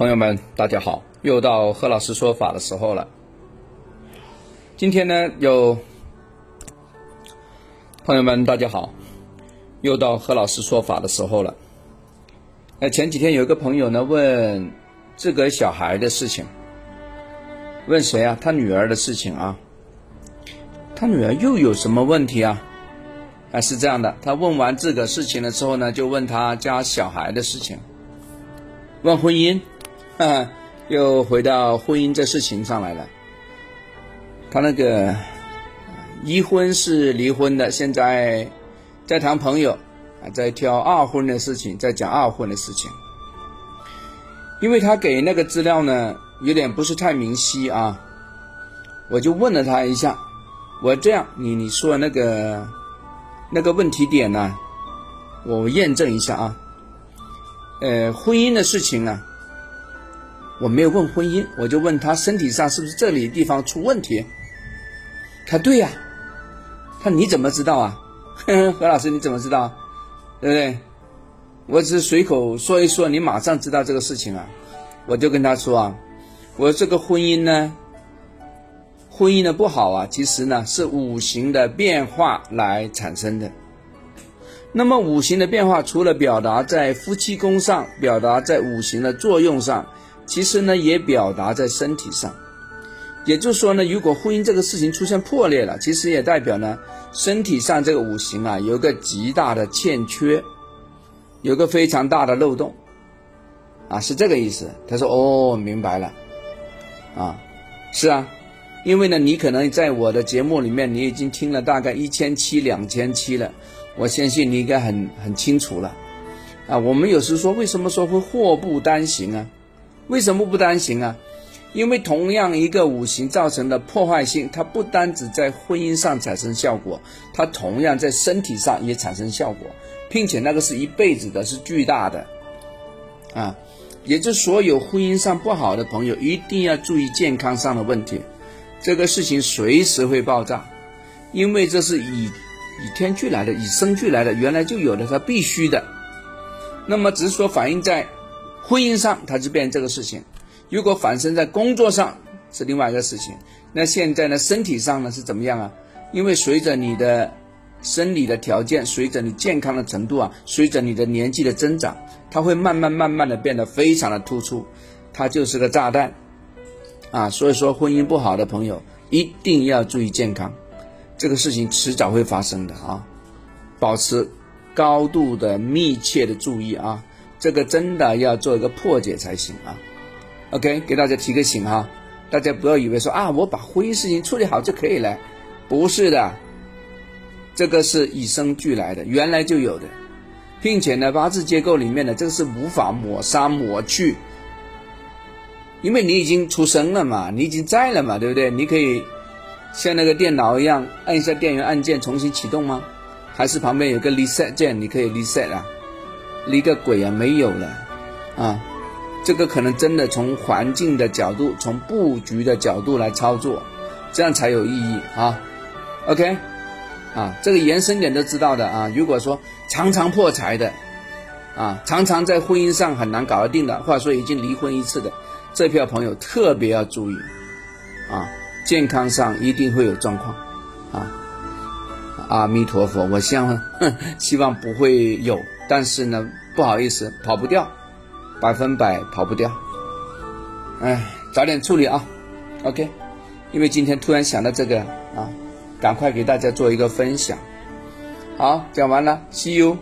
朋友们，大家好，又到何老师说法的时候了。今天呢，有朋友们，大家好，又到何老师说法的时候了。那前几天有一个朋友呢，问这个小孩的事情，问谁啊？他女儿的事情啊。他女儿又有什么问题啊？啊，是这样的，他问完这个事情了之后呢，就问他家小孩的事情，问婚姻。又回到婚姻这事情上来了。他那个一婚是离婚的，现在在谈朋友啊，在挑二婚的事情，在讲二婚的事情。因为他给那个资料呢，有点不是太明晰啊，我就问了他一下。我这样，你你说那个那个问题点呢，我验证一下啊。呃，婚姻的事情啊。我没有问婚姻，我就问他身体上是不是这里地方出问题。他对呀，他你怎么知道啊？何老师你怎么知道？对不对？我只是随口说一说，你马上知道这个事情啊。我就跟他说啊，我这个婚姻呢，婚姻的不好啊，其实呢是五行的变化来产生的。那么五行的变化，除了表达在夫妻宫上，表达在五行的作用上。其实呢，也表达在身体上，也就是说呢，如果婚姻这个事情出现破裂了，其实也代表呢，身体上这个五行啊，有个极大的欠缺，有个非常大的漏洞，啊，是这个意思。他说：“哦，明白了，啊，是啊，因为呢，你可能在我的节目里面，你已经听了大概一千七、两千七了，我相信你应该很很清楚了，啊，我们有时说，为什么说会祸不单行啊？”为什么不单行啊？因为同样一个五行造成的破坏性，它不单只在婚姻上产生效果，它同样在身体上也产生效果，并且那个是一辈子的，是巨大的，啊，也就所有婚姻上不好的朋友一定要注意健康上的问题，这个事情随时会爆炸，因为这是以以天俱来的，与生俱来的，原来就有的，它必须的，那么只是说反映在。婚姻上，它就变成这个事情；如果反生在工作上，是另外一个事情。那现在呢，身体上呢是怎么样啊？因为随着你的生理的条件，随着你健康的程度啊，随着你的年纪的增长，它会慢慢慢慢的变得非常的突出，它就是个炸弹啊！所以说，婚姻不好的朋友一定要注意健康，这个事情迟早会发生的啊！保持高度的密切的注意啊！这个真的要做一个破解才行啊！OK，给大家提个醒哈，大家不要以为说啊，我把婚姻事情处理好就可以了，不是的，这个是与生俱来的，原来就有的，并且呢，八字结构里面呢，这个是无法抹杀抹去，因为你已经出生了嘛，你已经在了嘛，对不对？你可以像那个电脑一样按一下电源按键重新启动吗？还是旁边有个 reset 键，你可以 reset 啊？离个鬼啊，没有了，啊，这个可能真的从环境的角度，从布局的角度来操作，这样才有意义啊。OK，啊，这个延伸点都知道的啊。如果说常常破财的，啊，常常在婚姻上很难搞得定的，或者说已经离婚一次的，这票朋友特别要注意，啊，健康上一定会有状况，啊，阿弥陀佛，我希望希望不会有。但是呢，不好意思，跑不掉，百分百跑不掉。哎，早点处理啊，OK。因为今天突然想到这个啊，赶快给大家做一个分享。好，讲完了，See you。